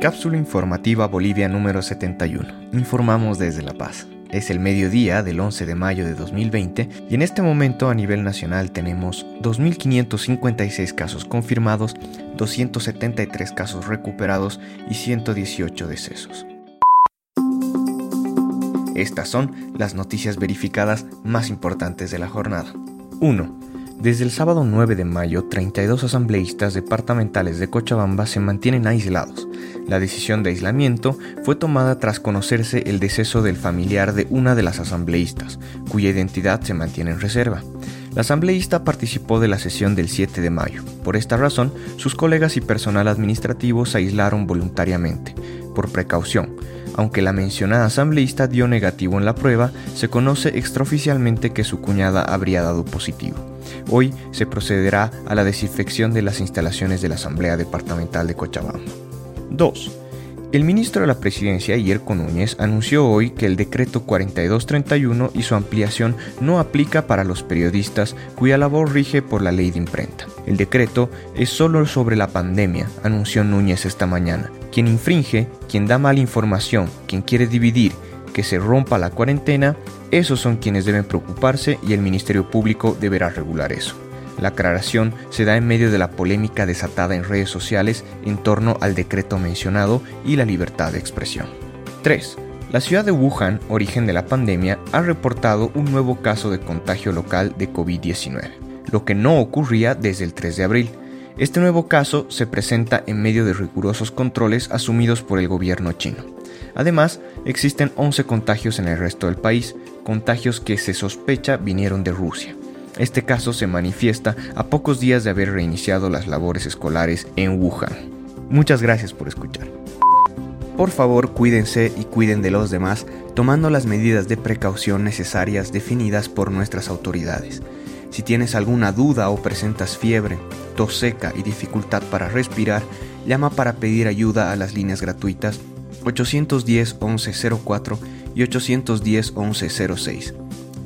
Cápsula informativa Bolivia número 71. Informamos desde La Paz. Es el mediodía del 11 de mayo de 2020 y en este momento a nivel nacional tenemos 2.556 casos confirmados, 273 casos recuperados y 118 decesos. Estas son las noticias verificadas más importantes de la jornada. 1. Desde el sábado 9 de mayo, 32 asambleístas departamentales de Cochabamba se mantienen aislados. La decisión de aislamiento fue tomada tras conocerse el deceso del familiar de una de las asambleístas, cuya identidad se mantiene en reserva. La asambleísta participó de la sesión del 7 de mayo. Por esta razón, sus colegas y personal administrativo se aislaron voluntariamente, por precaución. Aunque la mencionada asambleísta dio negativo en la prueba, se conoce extraoficialmente que su cuñada habría dado positivo. Hoy se procederá a la desinfección de las instalaciones de la Asamblea Departamental de Cochabamba. 2. El ministro de la Presidencia, Yerko Núñez, anunció hoy que el decreto 4231 y su ampliación no aplica para los periodistas cuya labor rige por la ley de imprenta. El decreto es solo sobre la pandemia, anunció Núñez esta mañana. Quien infringe, quien da mala información, quien quiere dividir, que se rompa la cuarentena, esos son quienes deben preocuparse y el Ministerio Público deberá regular eso. La aclaración se da en medio de la polémica desatada en redes sociales en torno al decreto mencionado y la libertad de expresión. 3. La ciudad de Wuhan, origen de la pandemia, ha reportado un nuevo caso de contagio local de COVID-19, lo que no ocurría desde el 3 de abril. Este nuevo caso se presenta en medio de rigurosos controles asumidos por el gobierno chino. Además, existen 11 contagios en el resto del país, contagios que se sospecha vinieron de Rusia. Este caso se manifiesta a pocos días de haber reiniciado las labores escolares en Wuhan. Muchas gracias por escuchar. Por favor, cuídense y cuiden de los demás, tomando las medidas de precaución necesarias definidas por nuestras autoridades. Si tienes alguna duda o presentas fiebre, tos seca y dificultad para respirar, llama para pedir ayuda a las líneas gratuitas 810 1104 y 810 1106.